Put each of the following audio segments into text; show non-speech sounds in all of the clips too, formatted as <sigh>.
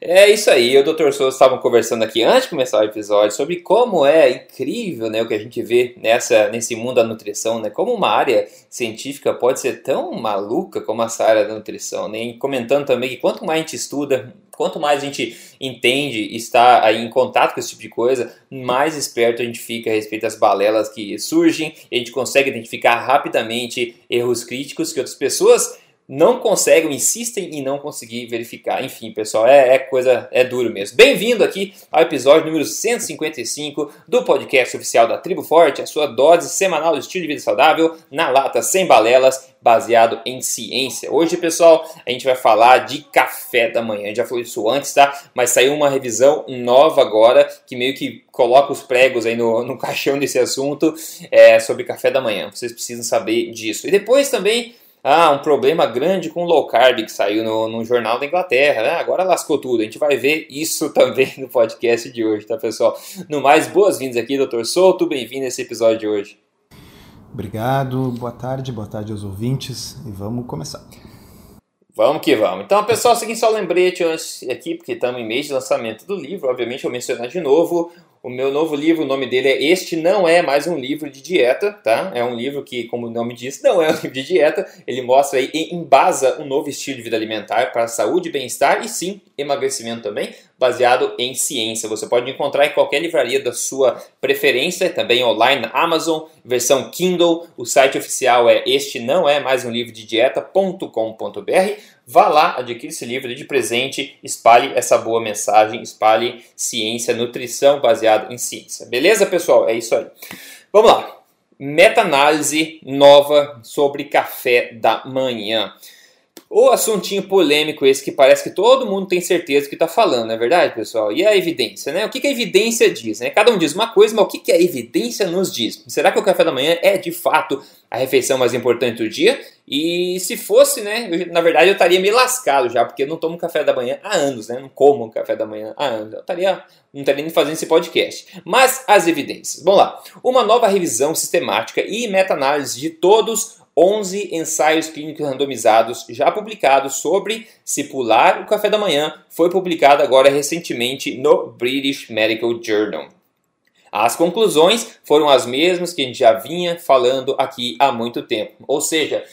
É isso aí, eu e o Dr. Souza estavam conversando aqui antes de começar o episódio sobre como é incrível né, o que a gente vê nessa, nesse mundo da nutrição, né? Como uma área científica pode ser tão maluca como essa área da nutrição, né? E comentando também que quanto mais a gente estuda, quanto mais a gente entende e está aí em contato com esse tipo de coisa, mais esperto a gente fica a respeito das balelas que surgem, e a gente consegue identificar rapidamente erros críticos que outras pessoas não conseguem, insistem em não conseguir verificar. Enfim, pessoal, é, é coisa, é duro mesmo. Bem-vindo aqui ao episódio número 155 do podcast oficial da Tribo Forte, a sua dose semanal do estilo de vida saudável, na lata, sem balelas, baseado em ciência. Hoje, pessoal, a gente vai falar de café da manhã. Já falei isso antes, tá? Mas saiu uma revisão nova agora que meio que coloca os pregos aí no, no <laughs> caixão desse assunto é, sobre café da manhã. Vocês precisam saber disso. E depois também ah, um problema grande com low carb que saiu no, no jornal da Inglaterra. Né? Agora lascou tudo. A gente vai ver isso <laughs> também no podcast de hoje, tá, pessoal? No mais, boas-vindas aqui, Dr. Souto. Bem-vindo a esse episódio de hoje. Obrigado, boa tarde, boa tarde aos ouvintes e vamos começar. Vamos que vamos. Então, pessoal, seguinte só lembrete antes aqui, porque estamos em mês de lançamento do livro. Obviamente, eu vou mencionar de novo o meu novo livro, o nome dele é Este Não É Mais Um Livro de Dieta, tá? É um livro que, como o nome diz, não é um <laughs> livro de dieta. Ele mostra aí e embasa um novo estilo de vida alimentar para saúde bem-estar e sim, emagrecimento também, baseado em ciência. Você pode encontrar em qualquer livraria da sua preferência, também online na Amazon, versão Kindle. O site oficial é este não é mais um livro de dieta.com.br. Vá lá, adquira esse livro de presente, espalhe essa boa mensagem, espalhe ciência, nutrição baseada em ciência. Beleza, pessoal? É isso aí. Vamos lá. Meta-análise nova sobre café da manhã. O assuntinho polêmico esse que parece que todo mundo tem certeza que está falando, não é verdade, pessoal? E a evidência, né? O que, que a evidência diz? Né? Cada um diz uma coisa, mas o que, que a evidência nos diz? Será que o café da manhã é de fato a refeição mais importante do dia? E se fosse, né? Eu, na verdade eu estaria meio lascado já, porque eu não tomo café da manhã há anos, né? Não como café da manhã há anos. Eu estaria, não estaria nem fazendo esse podcast. Mas as evidências. Vamos lá. Uma nova revisão sistemática e meta-análise de todos 11 ensaios clínicos randomizados já publicados sobre se pular o café da manhã foi publicado agora recentemente no British Medical Journal. As conclusões foram as mesmas que a gente já vinha falando aqui há muito tempo. Ou seja,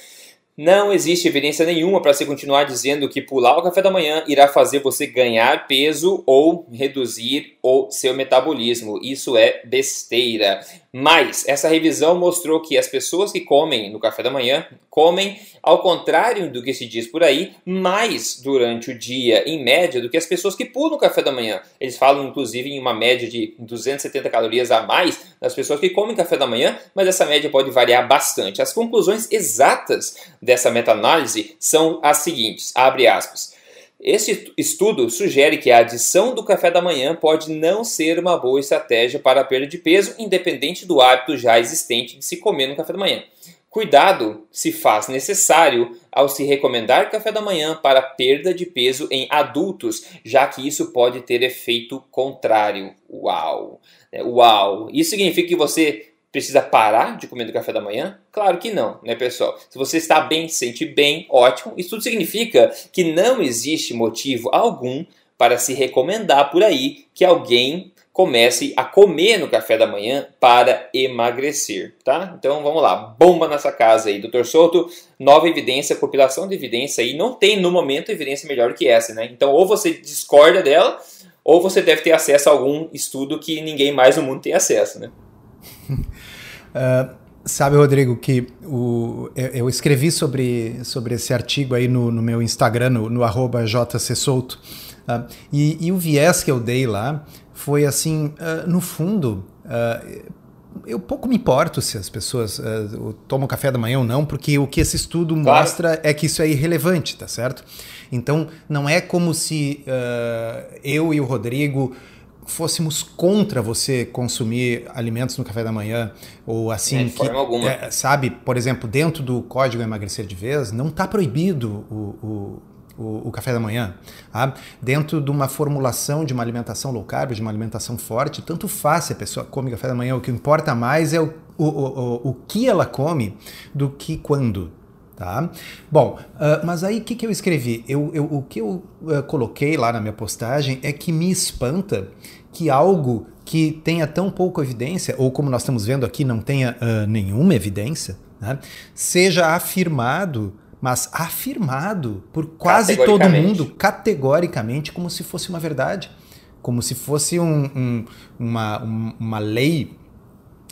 não existe evidência nenhuma para você continuar dizendo que pular o café da manhã irá fazer você ganhar peso ou reduzir o seu metabolismo. Isso é besteira. Mas essa revisão mostrou que as pessoas que comem no café da manhã comem, ao contrário do que se diz por aí, mais durante o dia, em média, do que as pessoas que pulam o café da manhã. Eles falam, inclusive, em uma média de 270 calorias a mais das pessoas que comem café da manhã, mas essa média pode variar bastante. As conclusões exatas dessa meta-análise são as seguintes: abre aspas. Este estudo sugere que a adição do café da manhã pode não ser uma boa estratégia para a perda de peso, independente do hábito já existente de se comer no café da manhã. Cuidado se faz necessário ao se recomendar café da manhã para perda de peso em adultos, já que isso pode ter efeito contrário. Uau! Uau! Isso significa que você precisa parar de comer do café da manhã? Claro que não, né, pessoal? Se você está bem, se sente bem, ótimo. Isso tudo significa que não existe motivo algum para se recomendar por aí que alguém comece a comer no café da manhã para emagrecer, tá? Então vamos lá, bomba nessa casa aí, doutor Souto, nova evidência, compilação de evidência aí, não tem no momento evidência melhor que essa, né? Então ou você discorda dela, ou você deve ter acesso a algum estudo que ninguém mais no mundo tem acesso, né? Uh, <laughs> sabe, Rodrigo, que o, eu, escrevi sobre, sobre esse artigo aí no, no meu Instagram, no, no jcsouto, uh, e, e, o viés que eu dei lá foi assim, uh, no fundo, eu pouco me importo se as pessoas uh, tomam café da manhã ou não, porque o que esse estudo claro. mostra é que isso é irrelevante, tá certo? Então, não é como se uh, eu e o Rodrigo fôssemos contra você consumir alimentos no café da manhã ou assim é, de forma alguma. É, sabe por exemplo dentro do código emagrecer de vez não está proibido o, o, o, o, café da manhã tá? dentro de uma formulação de uma alimentação low carb de uma alimentação forte tanto faz se a pessoa come café da manhã o que importa mais é o, o, o, o que ela come do que quando Tá? Bom, uh, mas aí o que, que eu escrevi? Eu, eu, o que eu uh, coloquei lá na minha postagem é que me espanta que algo que tenha tão pouca evidência, ou como nós estamos vendo aqui, não tenha uh, nenhuma evidência, né, seja afirmado, mas afirmado por quase todo mundo, categoricamente, como se fosse uma verdade, como se fosse um, um, uma, uma lei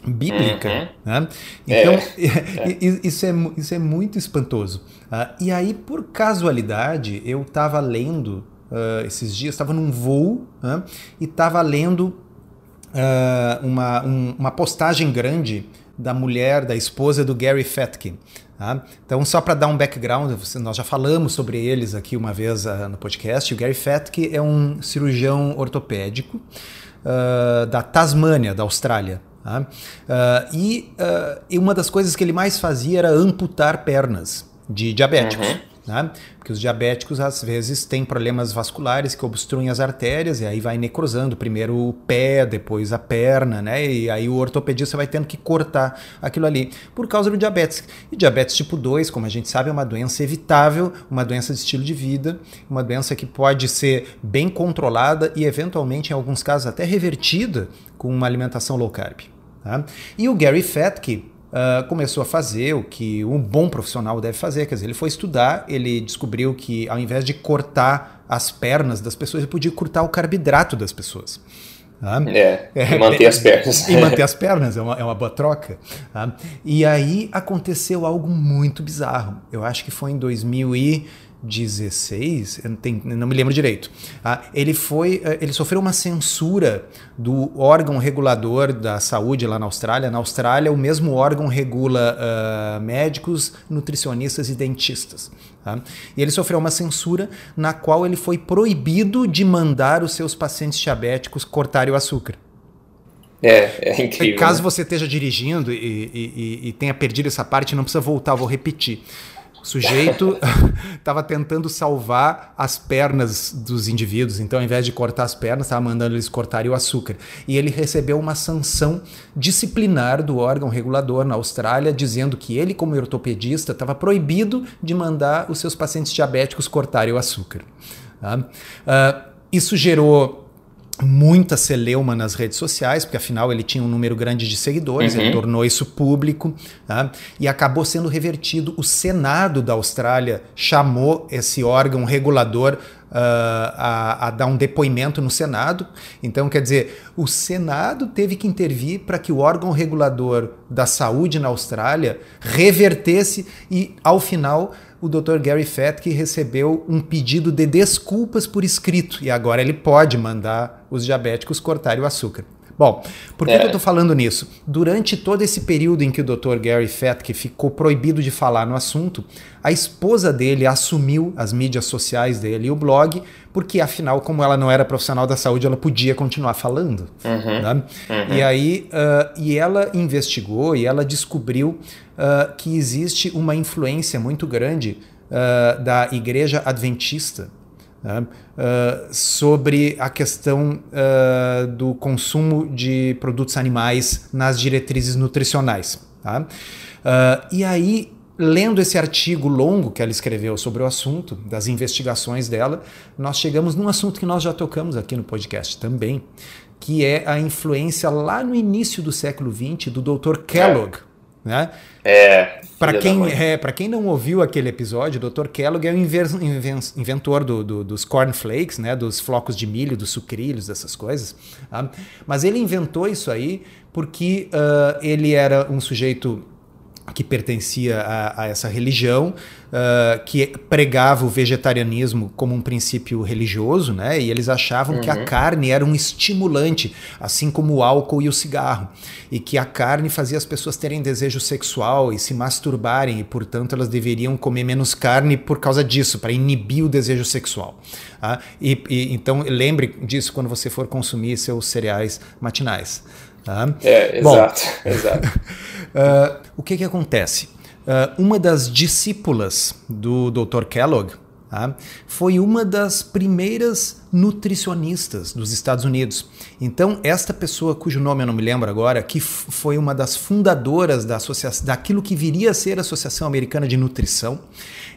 bíblica. Uhum. Né? Então, é. <laughs> isso, é, isso é muito espantoso. Uh, e aí, por casualidade, eu estava lendo uh, esses dias, estava num voo uh, e estava lendo uma, um, uma postagem grande da mulher, da esposa do Gary Fetkin. Tá? Então, só para dar um background, nós já falamos sobre eles aqui uma vez no podcast. O Gary Fetkin é um cirurgião ortopédico da Tasmânia, da Austrália. Tá? Uh, e, uh, e, uma das coisas que ele mais fazia era amputar pernas de diabéticos. Uhum. Né? Porque os diabéticos às vezes têm problemas vasculares que obstruem as artérias e aí vai necrosando primeiro o pé, depois a perna, né? E aí o ortopedista vai tendo que cortar aquilo ali por causa do diabetes. E diabetes tipo 2, como a gente sabe, é uma doença evitável, uma doença de estilo de vida, uma doença que pode ser bem controlada e eventualmente em alguns casos até revertida com uma alimentação low carb. Tá? E o Gary Fatke uh, começou a fazer o que um bom profissional deve fazer, quer dizer, ele foi estudar, ele descobriu que ao invés de cortar as pernas das pessoas, ele podia cortar o carboidrato das pessoas. Tá? É, e manter as pernas. <laughs> E manter as pernas, é uma, é uma boa troca. Tá? E aí aconteceu algo muito bizarro. Eu acho que foi em 2000 e 16, eu não, me lembro direito. Ah, ele foi, eh, ele sofreu uma censura do órgão regulador da saúde lá na Austrália. Na Austrália, o mesmo órgão regula uh, médicos, nutricionistas e dentistas. Tá? E ele sofreu uma censura na qual ele foi proibido de mandar os seus pacientes diabéticos cortarem o açúcar. É, é incrível. Caso né? você esteja dirigindo e, e, e tenha perdido essa parte, não precisa voltar, vou repetir. O sujeito <laughs> estava tentando salvar as pernas dos indivíduos, então ao invés de cortar as pernas, estava mandando eles cortarem o açúcar. E ele recebeu uma sanção disciplinar do órgão regulador na Austrália, dizendo que ele, como ortopedista, estava proibido de mandar os seus pacientes diabéticos cortarem o açúcar. Uh, isso gerou muita celeuma nas redes sociais, porque afinal ele tinha um número grande de seguidores, uhum. ele tornou isso público tá? e acabou sendo revertido. O Senado da Austrália chamou esse órgão regulador uh, a, a, dar um depoimento no Senado. Então, quer dizer, o Senado teve que intervir para que o órgão regulador da saúde na Austrália revertesse e, ao final, o Dr. Gary Fatke recebeu um pedido de desculpas por escrito e agora ele pode mandar os diabéticos cortarem o açúcar. Bom, por que, é. que eu estou falando nisso? Durante todo esse período em que o Dr. Gary Fatke ficou proibido de falar no assunto, a esposa dele assumiu as mídias sociais dele e o blog, porque afinal, como ela não era profissional da saúde, ela podia continuar falando. Uhum. Né? Uhum. E aí, uh, e ela investigou e ela descobriu uh, que existe uma influência muito grande uh, da Igreja Adventista né, uh, sobre a questão uh, do consumo de produtos animais nas diretrizes nutricionais. Tá? Uh, e aí, lendo esse artigo longo que ela escreveu sobre o assunto, das investigações dela, nós chegamos num assunto que nós já tocamos aqui no podcast também, que é a influência lá no início do século XX do Dr. Kellogg. Né? É. Para quem, é, quem não ouviu aquele episódio, o Dr. Kellogg é o inventor do, do, dos cornflakes, né? dos flocos de milho, dos sucrilhos, dessas coisas. Tá? Mas ele inventou isso aí porque uh, ele era um sujeito que pertencia a, a essa religião, uh, que pregava o vegetarianismo como um princípio religioso, né? E eles achavam uhum. que a uhum. carne era um estimulante, assim como o álcool e o cigarro, e que a carne fazia as pessoas terem desejo sexual e se masturbarem, e portanto elas deveriam comer menos carne por causa disso, para inibir o desejo sexual. Tá? E, e, então lembre disso quando você for consumir seus cereais matinais. Tá? É, exato. Bom, exato. <laughs> uh, o que, que acontece? Uh, uma das discípulas do Dr. Kellogg, Tá? Foi uma das primeiras nutricionistas dos Estados Unidos. Então, esta pessoa, cujo nome eu não me lembro agora, que foi uma das fundadoras da associação, daquilo que viria a ser a Associação Americana de Nutrição,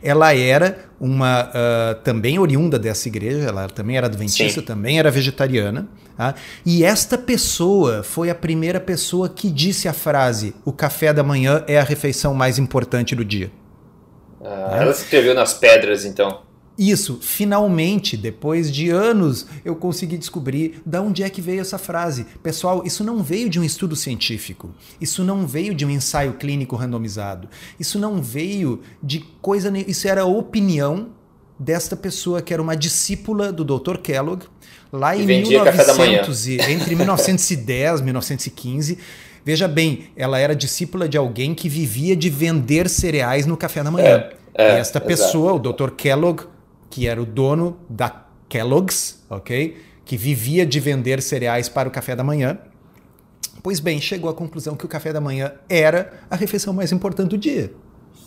ela era uma uh, também oriunda dessa igreja, ela também era adventista, Sim. também era vegetariana. Tá? E esta pessoa foi a primeira pessoa que disse a frase: o café da manhã é a refeição mais importante do dia. Ah, ela se escreveu nas pedras, então. Isso, finalmente, depois de anos, eu consegui descobrir de onde é que veio essa frase. Pessoal, isso não veio de um estudo científico, isso não veio de um ensaio clínico randomizado, isso não veio de coisa. Isso era a opinião desta pessoa que era uma discípula do Dr. Kellogg, lá em 1900, entre 1910 e 1915. Veja bem, ela era discípula de alguém que vivia de vender cereais no café da manhã. É, é, e esta pessoa, o Dr. Kellogg, que era o dono da Kellogg's, ok? Que vivia de vender cereais para o café da manhã. Pois bem, chegou à conclusão que o café da manhã era a refeição mais importante do dia.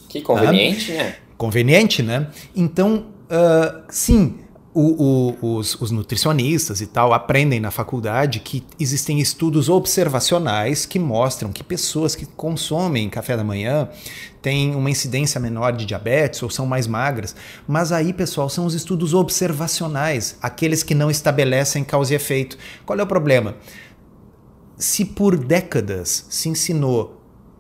Que conveniente, ah, né? Conveniente, né? Então, uh, sim, o, o, os, os, nutricionistas e tal aprendem na faculdade que existem estudos observacionais que mostram que pessoas que consomem café da manhã têm uma incidência menor de diabetes ou são mais magras. Mas aí, pessoal, são os estudos observacionais, aqueles que não estabelecem causa e efeito. Qual é o problema? Se por décadas se ensinou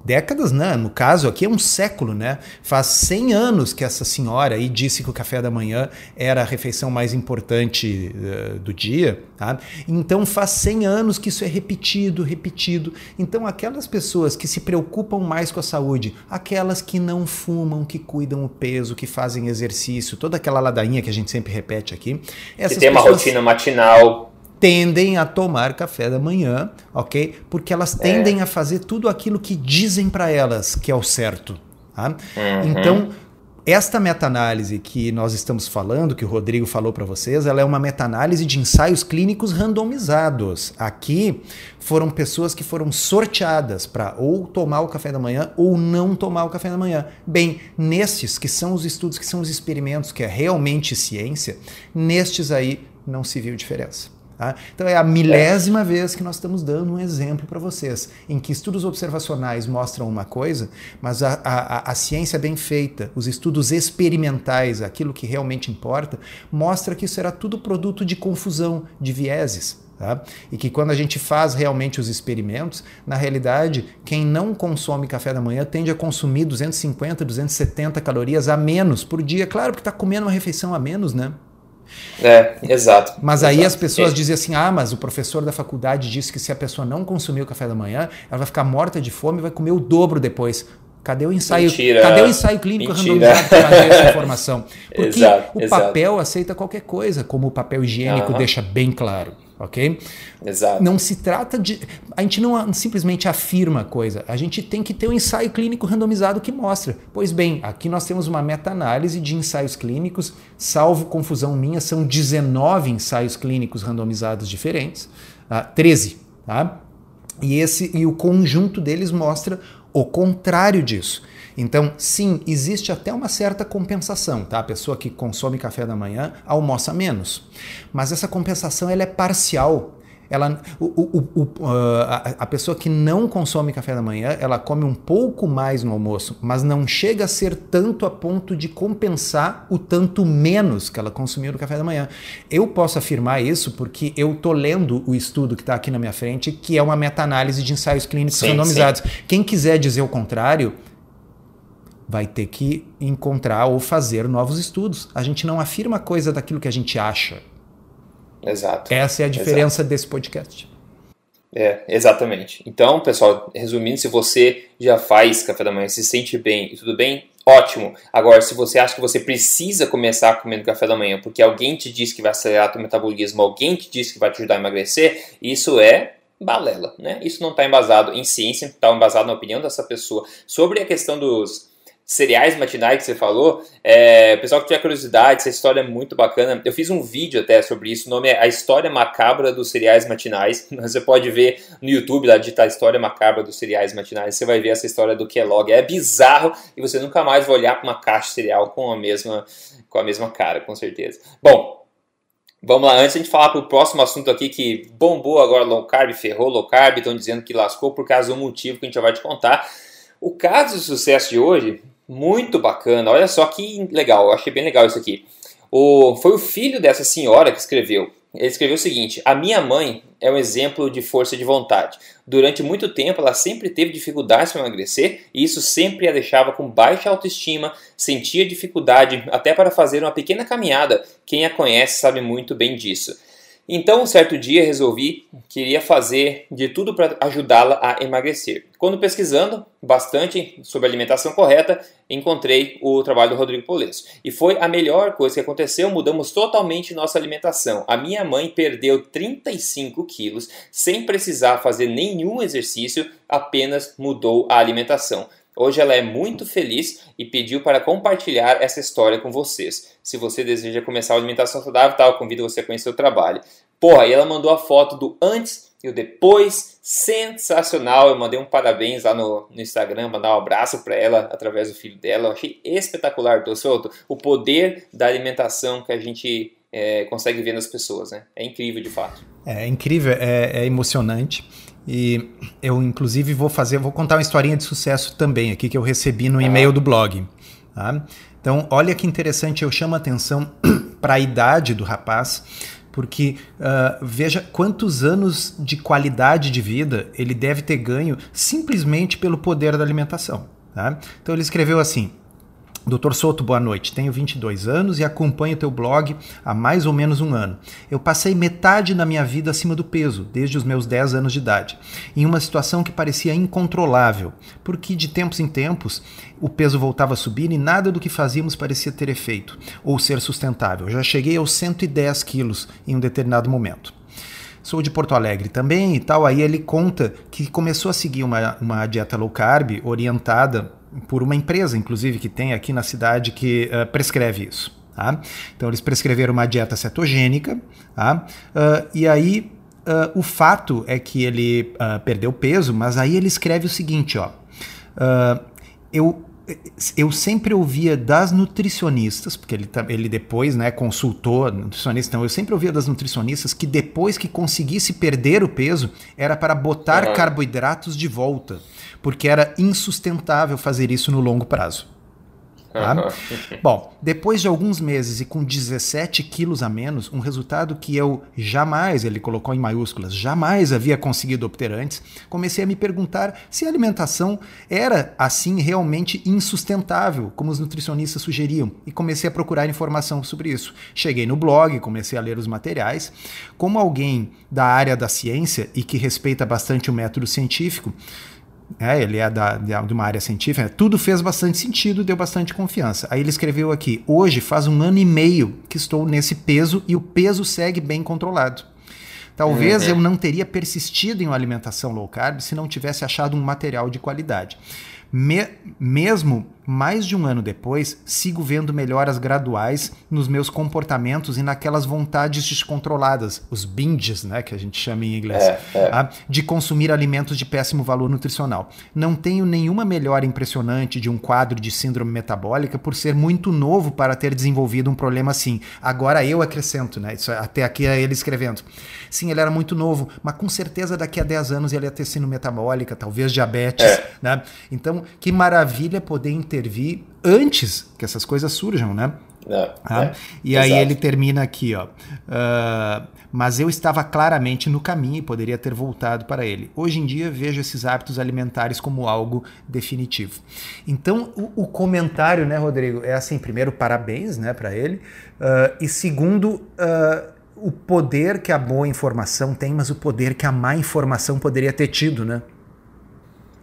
décadas, né? No caso aqui é um século, né? Faz 100 anos que essa senhora aí disse que o café da manhã era a refeição mais importante uh, do dia, tá? Então faz 100 anos que isso é repetido, repetido. Então aquelas pessoas que se preocupam mais com a saúde, aquelas que não fumam, que cuidam o peso, que fazem exercício, toda aquela ladainha que a gente sempre repete aqui, essas que tem uma rotina matinal tendem a tomar café da manhã, ok? Porque elas tendem é. a fazer tudo aquilo que dizem para elas que é o certo. Tá? Uhum. Então, esta meta-análise que nós estamos falando, que o Rodrigo falou para vocês, ela é uma meta-análise de ensaios clínicos randomizados. Aqui foram pessoas que foram sorteadas para ou tomar o café da manhã ou não tomar o café da manhã. Bem, nestes que são os estudos, que são os experimentos, que é realmente ciência, nestes aí não se viu diferença. Tá? Então é a milésima é. vez que nós estamos dando um exemplo para vocês, em que estudos observacionais mostram uma coisa, mas a, a, a, ciência bem feita, os estudos experimentais, aquilo que realmente importa, mostra que isso era tudo produto de confusão, de vieses. Tá? E que quando a gente faz realmente os experimentos, na realidade, quem não consome café da manhã tende a consumir 250, 270 calorias a menos por dia. Claro que está comendo uma refeição a menos, né? É, exato. Mas aí exato. as pessoas é. dizem assim: ah, mas o professor da faculdade disse que se a pessoa não consumir o café da manhã, ela vai ficar morta de fome e vai comer o dobro depois. Cadê o ensaio? Mentira. Cadê o ensaio clínico Mentira. randomizado para essa <laughs> informação? Porque exato, o papel exato. aceita qualquer coisa, como o papel higiênico uhum. deixa bem claro ok? Exato. Não se trata de. A gente não simplesmente afirma a coisa, a gente tem que ter um ensaio clínico randomizado que mostra. Pois bem, aqui nós temos uma meta-análise de ensaios clínicos, salvo confusão minha, são 19 ensaios clínicos randomizados diferentes, uh, 13, tá? E, esse, e o conjunto deles mostra o contrário disso. Então, sim, existe até uma certa compensação, tá? A pessoa que consome café da manhã almoça menos. Mas essa compensação ela é parcial. Ela, o, o, o, a, a pessoa que não consome café da manhã, ela come um pouco mais no almoço, mas não chega a ser tanto a ponto de compensar o tanto menos que ela consumiu no café da manhã. Eu posso afirmar isso porque eu tô lendo o estudo que está aqui na minha frente, que é uma meta-análise de ensaios clínicos sim, randomizados. Sim. Quem quiser dizer o contrário, vai ter que encontrar ou fazer novos estudos. A gente não afirma coisa daquilo que a gente acha. Exato. Essa é a diferença Exato. desse podcast. É, exatamente. Então, pessoal, resumindo, se você já faz café da manhã, se sente bem e tudo bem, ótimo. Agora, se você acha que você precisa começar comendo café da manhã porque alguém te disse que vai acelerar o metabolismo, alguém te disse que vai te ajudar a emagrecer, isso é balela, né? Isso não está embasado em ciência, está embasado na opinião dessa pessoa sobre a questão dos cereais matinais que você falou, é, pessoal que tiver curiosidade, essa história é muito bacana. Eu fiz um vídeo até sobre isso, o nome é A História Macabra dos Cereais Matinais. <laughs> Você pode ver no YouTube, lá digitar História Macabra dos Cereais Matinais, você vai ver essa história do Kellogg. É bizarro e você nunca mais vai olhar para uma caixa de cereal com a mesma, com a mesma cara, com certeza. Bom, Vamos lá, antes de a gente falar para o próximo assunto aqui que bombou agora low carb, ferrou low carb, estão dizendo que lascou por causa do motivo que a gente já vai te contar. O caso de sucesso de hoje muito bacana. Olha só que legal, eu achei bem legal isso aqui. O, foi o filho dessa senhora que escreveu. Ele escreveu o seguinte: A minha mãe é um exemplo de força de vontade. Durante muito tempo, ela sempre teve dificuldades para emagrecer e isso sempre a deixava com baixa autoestima, sentia dificuldade até para fazer uma pequena caminhada. Quem a conhece sabe muito bem disso. Então, um certo dia resolvi que iria fazer de tudo para ajudá-la a emagrecer. Quando pesquisando bastante sobre alimentação correta, encontrei o trabalho do Rodrigo Polesso. E foi a melhor coisa que aconteceu, mudamos totalmente nossa alimentação. A minha mãe perdeu 35 quilos sem precisar fazer nenhum exercício, apenas mudou a alimentação. Hoje ela é muito feliz e pediu para compartilhar essa história com vocês. Se você deseja começar a alimentação saudável, tal, convido você a conhecer o trabalho. Porra, e ela mandou a foto do antes e o depois, sensacional. Eu mandei um parabéns lá no, no Instagram, mandar um abraço para ela através do filho dela. Eu achei espetacular, tô solto. O poder da alimentação que a gente é, consegue ver nas pessoas, né? É incrível de fato. É, é incrível, é, é emocionante. E eu, inclusive, vou fazer, vou contar uma historinha de sucesso também aqui que eu recebi no e-mail do blog. Tá? Então, olha que interessante, eu chamo a atenção <clears throat> para a idade do rapaz, porque uh, veja quantos anos de qualidade de vida ele deve ter ganho simplesmente pelo poder da alimentação. Tá? Então, ele escreveu assim. Doutor Soto, boa noite. Tenho 22 anos e acompanho teu blog há mais ou menos um ano. Eu passei metade da minha vida acima do peso, desde os meus 10 anos de idade, em uma situação que parecia incontrolável, porque de tempos em tempos o peso voltava a subir e nada do que fazíamos parecia ter efeito ou ser sustentável. Já cheguei aos 110 quilos em um determinado momento sou de Porto Alegre também e tal. Aí ele conta que começou a seguir uma, uma dieta low carb orientada por uma empresa, inclusive, que tem aqui na cidade que uh, prescreve isso. Tá? Então, eles prescreveram uma dieta cetogênica, tá? Uh, e aí uh, o fato é que ele perdeu peso, mas aí ele escreve o seguinte: ó, eu eu sempre ouvia das nutricionistas, porque ele, ele depois né, consultou nutricionista, então eu sempre ouvia das nutricionistas que depois que conseguisse perder o peso, era para botar uhum. carboidratos de volta porque era insustentável fazer isso no longo prazo. Tá? <laughs> Bom, depois de alguns meses e com 17 quilos a menos, um resultado que eu jamais, ele colocou em maiúsculas, jamais havia conseguido obter antes, comecei a me perguntar se a alimentação era assim realmente insustentável, como os nutricionistas sugeriam, e comecei a procurar informação sobre isso. Cheguei no blog, comecei a ler os materiais. Como alguém da área da ciência e que respeita bastante o método científico, é, ele é da, de uma área científica, tudo fez bastante sentido, deu bastante confiança. Aí ele escreveu aqui: hoje faz um ano e meio que estou nesse peso e o peso segue bem controlado. Talvez uhum. eu não teria persistido em uma alimentação low carb se não tivesse achado um material de qualidade. Me, mesmo mais de um ano depois, sigo vendo melhoras graduais nos meus comportamentos e naquelas vontades descontroladas, os binges, né, que a gente chama em inglês, é, é. Tá? de consumir alimentos de péssimo valor nutricional. Não tenho nenhuma melhora impressionante de um quadro de síndrome metabólica por ser muito novo para ter desenvolvido um problema assim. Agora eu acrescento, né, isso, até aqui é ele escrevendo. Sim, ele era muito novo, mas com certeza daqui a 10 anos ele ia ter síndrome metabólica, talvez diabetes, é. né? Então, que maravilha poder entender intervir antes que essas coisas surjam, né? É, ah, é, e exato. aí ele termina aqui, ó. Uh, mas eu estava claramente no caminho e poderia ter voltado para ele. Hoje em dia vejo esses hábitos alimentares como algo definitivo. Então o, o comentário, né, Rodrigo, é assim: primeiro parabéns, né, para ele, uh, e segundo uh, o poder que a boa informação tem, mas o poder que a má informação poderia ter tido, né?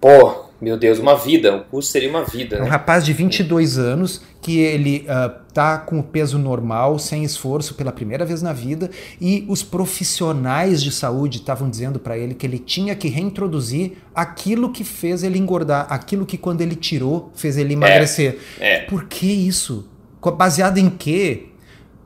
Pô, meu Deus, uma vida. O curso seria uma vida. É um né? rapaz de 22 anos que ele uh, tá com o peso normal, sem esforço, pela primeira vez na vida, e os profissionais de saúde estavam dizendo para ele que ele tinha que reintroduzir aquilo que fez ele engordar, aquilo que quando ele tirou fez ele emagrecer. É, é. Por que isso? Baseado em quê?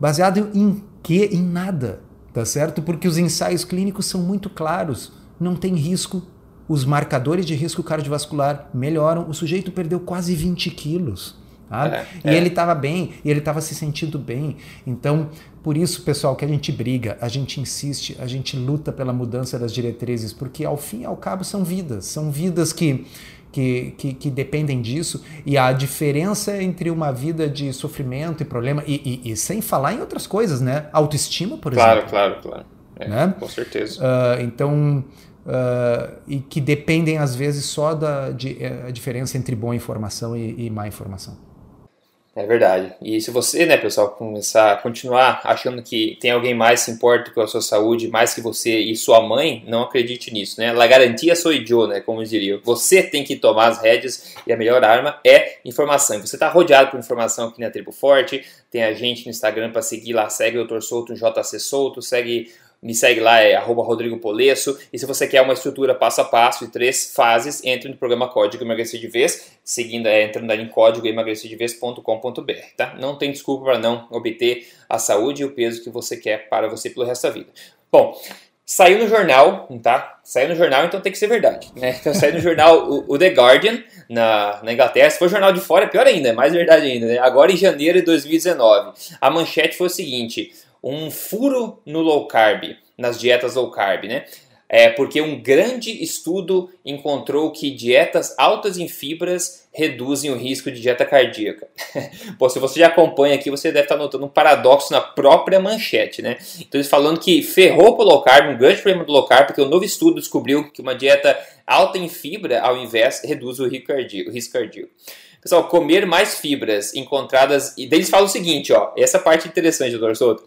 Baseado em quê? Em nada, tá certo? Porque os ensaios clínicos são muito claros, não tem risco. Os marcadores de risco cardiovascular melhoram. O sujeito perdeu quase 20 quilos. É, e é. ele estava bem, e ele estava se sentindo bem. Então, por isso, pessoal, que a gente briga, a gente insiste, a gente luta pela mudança das diretrizes, porque ao fim e ao cabo são vidas, são vidas que, que, que, que dependem disso, e a diferença entre uma vida de sofrimento e problema, e, e, e sem falar em outras coisas, né? Autoestima, por claro, exemplo. Claro, claro, claro. É, né? Com certeza. Uh, então. Uh, e que dependem às vezes só da de, eh, a diferença entre boa informação e, e má informação. É verdade. E se você, né, pessoal, começar a continuar achando que tem alguém mais se importa com a sua saúde, mais que você e sua mãe, não acredite nisso, né? La garantia sou eu, né, como diria. Você tem que tomar as rédeas e a melhor arma é informação. Você está rodeado por informação aqui na Tribo Forte, tem a gente no Instagram para seguir lá, segue o Dr. Souto, JC Souto, segue me segue lá, é Rodrigo Polesso. E se você quer uma estrutura passo a passo e três fases, entre no programa Código Emagrecer de Vez, seguindo, é, entrando ali em código emagrecerdevez.com.br, tá? Não tem desculpa para não obter a saúde e o peso que você quer para você pelo resto da vida. Bom, saiu no jornal, tá? Saiu no jornal, então tem que ser verdade, né? <laughs> Então saiu no jornal o, o, The Guardian, na, na Inglaterra. Se for jornal de fora, é pior ainda, é mais verdade ainda, né? Agora em janeiro de 2019. A manchete foi o seguinte um furo no low carb, nas dietas low carb, né? É porque um grande estudo encontrou que dietas altas em fibras reduzem o risco de dieta cardíaca. <laughs> Pô, se você já acompanha aqui, você deve estar notando um paradoxo na própria manchete, né? Então, eles falando que ferrou para o low carb, um grande problema do low carb, porque um novo estudo descobriu que uma dieta alta em fibra, ao invés, reduz o risco cardíaco. Pessoal, comer mais fibras encontradas. E eles falam o seguinte, ó. Essa parte é interessante, doutor Souto.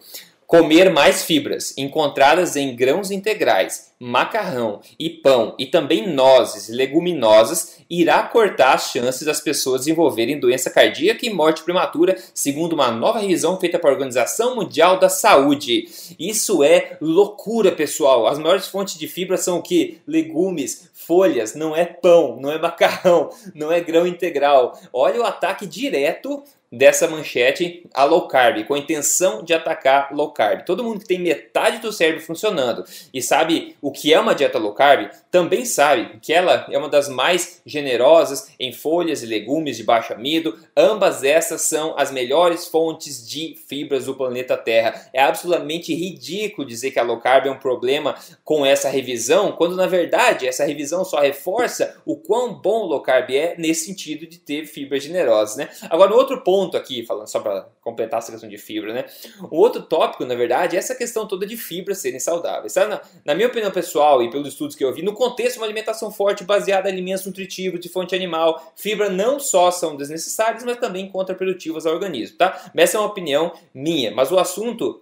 Comer mais fibras encontradas em grãos integrais, macarrão e pão e também nozes leguminosas irá cortar as chances das pessoas desenvolverem doença cardíaca e morte prematura, segundo uma nova revisão feita pela Organização Mundial da Saúde. Isso é loucura, pessoal. As maiores fontes de fibra são o que? Legumes, folhas, não é pão, não é macarrão, <laughs> não é grão integral. Olha o ataque direto dessa manchete a low carb, com a intenção de atacar low carb. Todo mundo que tem metade do cérebro funcionando e sabe o que é uma dieta low carb, também sabe que ela é uma das mais generosas em folhas e legumes de baixo amido. Ambas essas são as melhores fontes de fibras do planeta Terra. É absolutamente ridículo dizer que a low carb é um problema com essa revisão, quando na verdade essa revisão só reforça o quão bom low carb é nesse sentido de ter fibras generosas, né? Agora, outro ponto ponto aqui, falando só para completar essa questão de fibra, né? O outro tópico, na verdade, é essa questão toda de fibras serem saudáveis. Na, na, minha opinião pessoal e pelos estudos que eu vi, no contexto de uma alimentação forte baseada em alimentos nutritivos de fonte animal, fibra não só são desnecessárias, mas também contraprodutivas ao organismo, tá? Essa é uma opinião minha, mas o assunto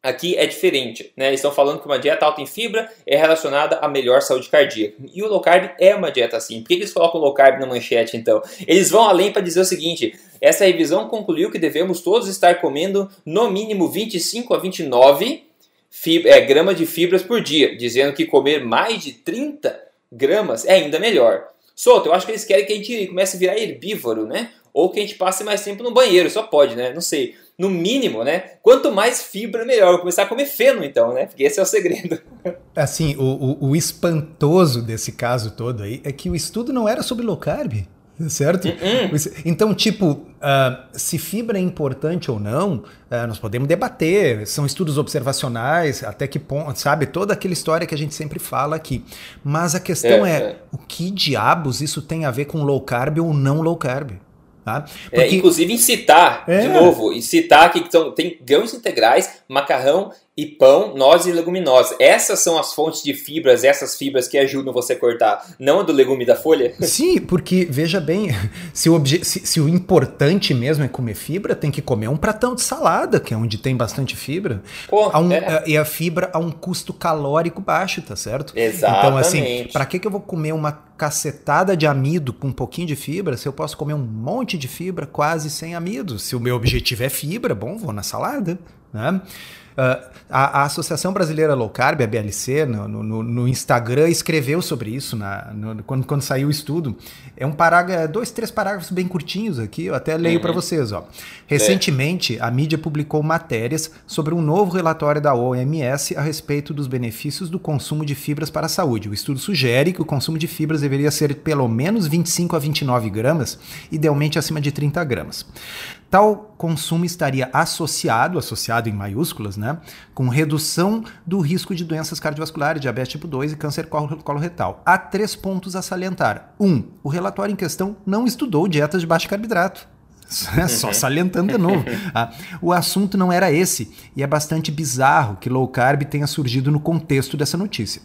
Aqui é diferente, né? Estão falando que uma dieta alta em fibra é relacionada a melhor saúde cardíaca. E o low carb é uma dieta assim. Por que eles colocam low carb na manchete então? Eles vão além para dizer o seguinte: essa revisão concluiu que devemos todos estar comendo no mínimo 25 a 29 fibra, é, gramas de fibras por dia, dizendo que comer mais de 30 gramas é ainda melhor. Solto, eu acho que eles querem que a gente comece a virar herbívoro, né? Ou que a gente passe mais tempo no banheiro, só pode, né? Não sei no mínimo, né? Quanto mais fibra, melhor. Vou começar a comer feno, então, né? Porque esse é o segredo. <laughs> Assim, o, o, o espantoso desse caso todo aí é que o estudo não era sobre low carb certo? Uh -uh. Então, tipo, uh, se fibra é importante ou não, uh, nós podemos debater. São estudos observacionais, até que ponto, sabe? Toda aquela história que a gente sempre fala aqui. Mas a questão é, é, é o que diabos isso tem a ver com low carb ou não low carb? Tá? É, Porque... É, inclusive incitar, é. de novo, incitar que são, tem grãos integrais, macarrão e pão, nozes e leguminosas. Essas são as fontes de fibras, essas fibras que ajudam você a cortar, não a do legume da folha? <laughs> Sim, porque veja bem, se o, se, se o importante mesmo é comer fibra, tem que comer um pratão de salada, que é onde tem bastante fibra. Pô, um, é. E a fibra a um custo calórico baixo, tá certo? Exatamente. Então, assim, para que, que eu vou comer uma cacetada de amido com um pouquinho de fibra, se eu posso comer um monte de fibra quase sem amido? Se o meu objetivo é fibra, bom, vou na salada, né? Uh, a, a, Associação Brasileira Low Carb, a BLC, no, no, no Instagram, escreveu sobre isso na, no, quando, quando saiu o estudo. É um parágrafo, dois, três parágrafos bem curtinhos aqui, eu até leio uhum. para vocês. Ó. Recentemente, é. a mídia publicou matérias sobre um novo relatório da OMS a respeito dos benefícios do consumo de fibras para a saúde. O estudo sugere que o consumo de fibras deveria ser pelo menos 25 a 29 gramas, idealmente acima de 30 gramas. Tal consumo estaria associado, associado em maiúsculas, né, com redução do risco de doenças cardiovasculares, diabetes tipo 2 e câncer coloretal. Há três pontos a salientar. Um, o relatório em questão não estudou dietas de baixo carboidrato. Só uhum. salientando de novo. <laughs> Ah, o assunto não era esse, e é bastante bizarro que low carb tenha surgido no contexto dessa notícia.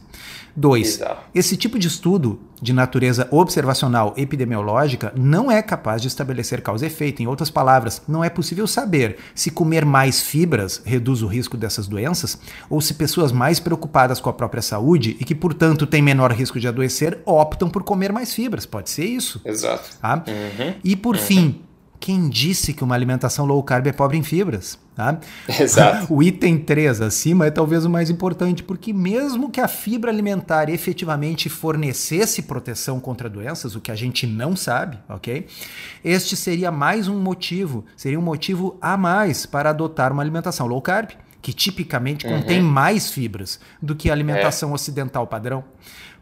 2. Esse tipo de estudo de natureza observacional epidemiológica não é capaz de estabelecer causa e efeito. Em outras palavras, não é possível saber se comer mais fibras reduz o risco dessas doenças ou se pessoas mais preocupadas com a própria saúde e que, portanto, têm menor risco de adoecer optam por comer mais fibras. Pode ser isso. Exato. Tá? Uhum. E, por uhum. fim, quem disse que uma alimentação low carb é pobre em fibras? Tá? <laughs> Exato. O item 3 acima é talvez o mais importante, porque mesmo que a fibra alimentar efetivamente fornecesse proteção contra doenças, o que a gente não sabe, ok? Este seria mais um motivo, seria um motivo a mais para adotar uma alimentação low carb, que tipicamente uhum. contém mais fibras do que a alimentação é. ocidental padrão.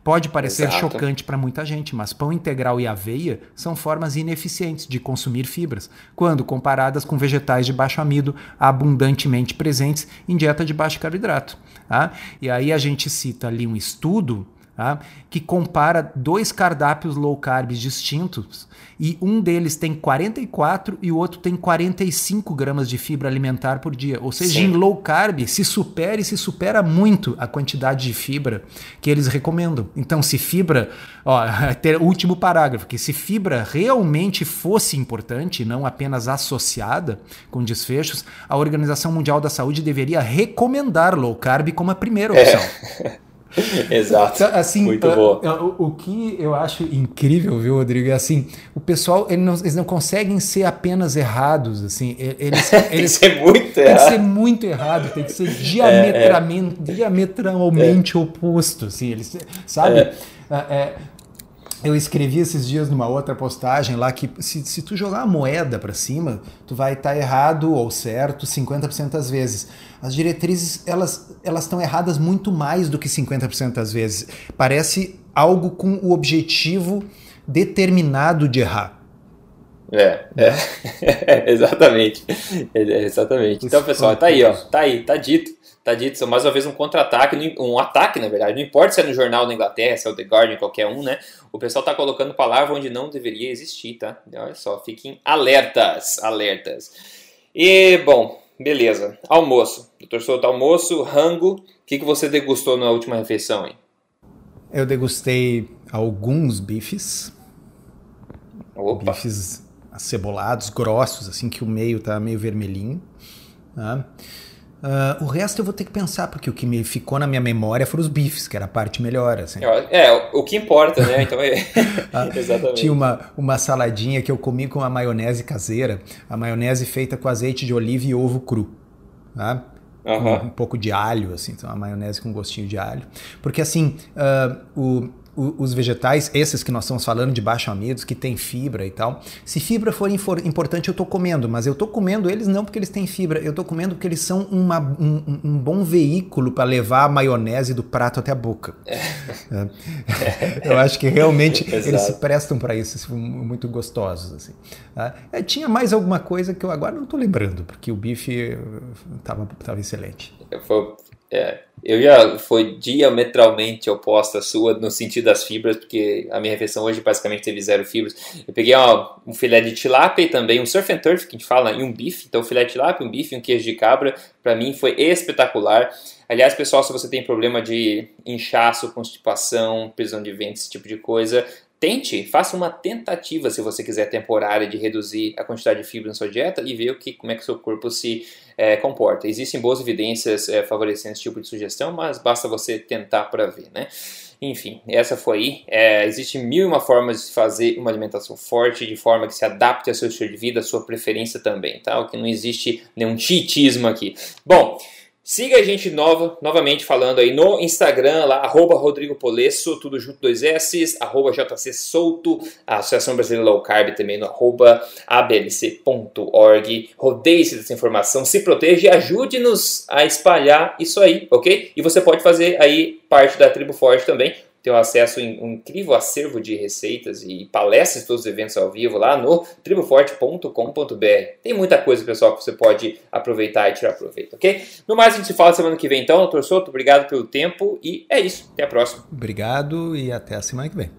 Pode parecer Exato. chocante para muita gente, mas pão integral e aveia são formas ineficientes de consumir fibras, quando comparadas com vegetais de baixo amido abundantemente presentes em dieta de baixo carboidrato. Tá? E aí a gente cita ali um estudo tá? que compara dois cardápios low carb distintos e um deles tem 44 e o outro tem 45 gramas de fibra alimentar por dia. Ou seja, Sim. em low carb se supera e se supera muito a quantidade de fibra que eles recomendam. Então, se fibra, ó, <laughs> ter último parágrafo, que se fibra realmente fosse importante, não apenas associada com desfechos, a Organização Mundial da Saúde deveria recomendar low carb como a primeira opção. É. <laughs> <laughs> Exato. Então, assim, Muito uh, bom. Uh, o, o, que eu acho incrível, viu, Rodrigo, é assim, o pessoal, eles não, eles não conseguem ser apenas errados, assim, eles... <laughs> tem eles, que ser muito tem errado. Tem que ser muito errado, tem que ser diametralmente, <laughs> é, é. diametralmente é. oposto, assim, eles, sabe? É. é eu escrevi esses dias numa outra postagem lá que se, se tu jogar a moeda para cima, tu vai estar tá errado ou certo 50% das vezes. As diretrizes, elas elas estão erradas muito mais do que 50% das vezes. Parece algo com o objetivo determinado de errar. É, é, <laughs> é exatamente. É, exatamente. Então, pessoal, tá aí, ó. Tá aí, tá dito. Tá dito, mais uma vez um contra-ataque, um ataque, na verdade. Não importa se é no jornal da Inglaterra, se é o The Guardian, qualquer um, né? O pessoal tá colocando palavra onde não deveria existir, tá? Olha só, fiquem alertas, alertas. E, bom, beleza. Almoço. Doutor Souto, almoço, rango. O que, que você degustou na última refeição, hein? Eu degustei alguns bifes. Opa. Bifes acebolados, grossos, assim, que o meio tá meio vermelhinho. Tá? Uh, o resto eu vou ter que pensar, porque o que me ficou na minha memória foram os bifes, que era a parte melhor. Assim. É, o que importa, né? Então, é... <laughs> <laughs> Exatamente. Tinha uma, uma saladinha que eu comi com a maionese caseira, a maionese feita com azeite de oliva e ovo cru. Tá? Uhum. Um, um, pouco de alho, assim, então uma maionese com gostinho de alho. Porque assim, uh, o, os vegetais, esses que nós estamos falando de baixo amidos, que tem fibra e tal, se fibra for importante, eu estou comendo, mas eu estou comendo eles não porque eles têm fibra, eu estou comendo porque eles são uma, um, um, bom veículo para levar a maionese do prato até a boca. É. É. <laughs> Eu acho que realmente <laughs> eles se prestam para isso, são muito gostosos. Assim. Tá? É, tinha mais alguma coisa que eu agora não estou lembrando, porque o bife estava excelente. Foi, É, eu já foi diametralmente oposta à sua no sentido das fibras, porque a minha refeição hoje basicamente teve zero fibras. Eu peguei ó, um filé de tilápia e também um surf and turf, que a gente fala, e um bife. Então, filé de tilápia, um bife um queijo de cabra, para mim foi espetacular. Aliás, pessoal, se você tem problema de inchaço, constipação, prisão de ventre, esse tipo de coisa, tente, faça uma tentativa, se você quiser, temporária, de reduzir a quantidade de fibra na sua dieta e ver o que, como é que o seu corpo se é, comporta. Existem boas evidências é, favorecendo esse tipo de sugestão, mas basta você tentar para ver, né? Enfim, essa foi. É, Existem mil e uma formas de fazer uma alimentação forte, de forma que se adapte ao seu estilo de vida, à sua preferência também, tá? O que não existe nenhum cheatismo aqui. Bom. Siga a gente nova, novamente falando aí no Instagram, lá, arroba Rodrigo Polesso, tudo junto, dois S, arroba JC Souto, Associação Brasileira Low Carb também no arroba ablc.org. Rodeie-se dessa informação, se proteja e ajude-nos a espalhar isso aí, ok? E você pode fazer aí parte da Tribo Forte também, um acesso a um incrível acervo de receitas e palestras, todos os eventos ao vivo lá no triboforte.com.br. Tem muita coisa, pessoal, que você pode aproveitar e tirar proveito, ok? No mais, a gente se fala semana que vem então, doutor Souto. Obrigado pelo tempo e é isso. Até a próxima. Obrigado e até a semana que vem.